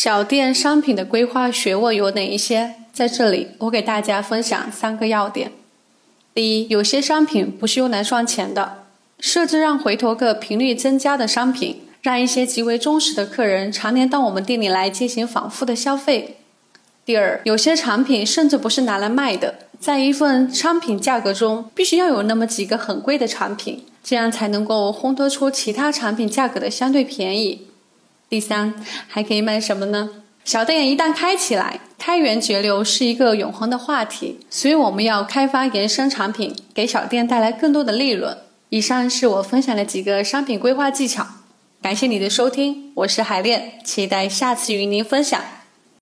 小店商品的规划学问有哪一些？在这里，我给大家分享三个要点。第一，有些商品不是用来赚钱的，设置让回头客频率增加的商品，让一些极为忠实的客人常年到我们店里来进行反复的消费。第二，有些产品甚至不是拿来卖的，在一份商品价格中，必须要有那么几个很贵的产品，这样才能够烘托出其他产品价格的相对便宜。第三，还可以卖什么呢？小店一旦开起来，开源节流是一个永恒的话题，所以我们要开发延伸产品，给小店带来更多的利润。以上是我分享的几个商品规划技巧，感谢你的收听，我是海恋，期待下次与您分享。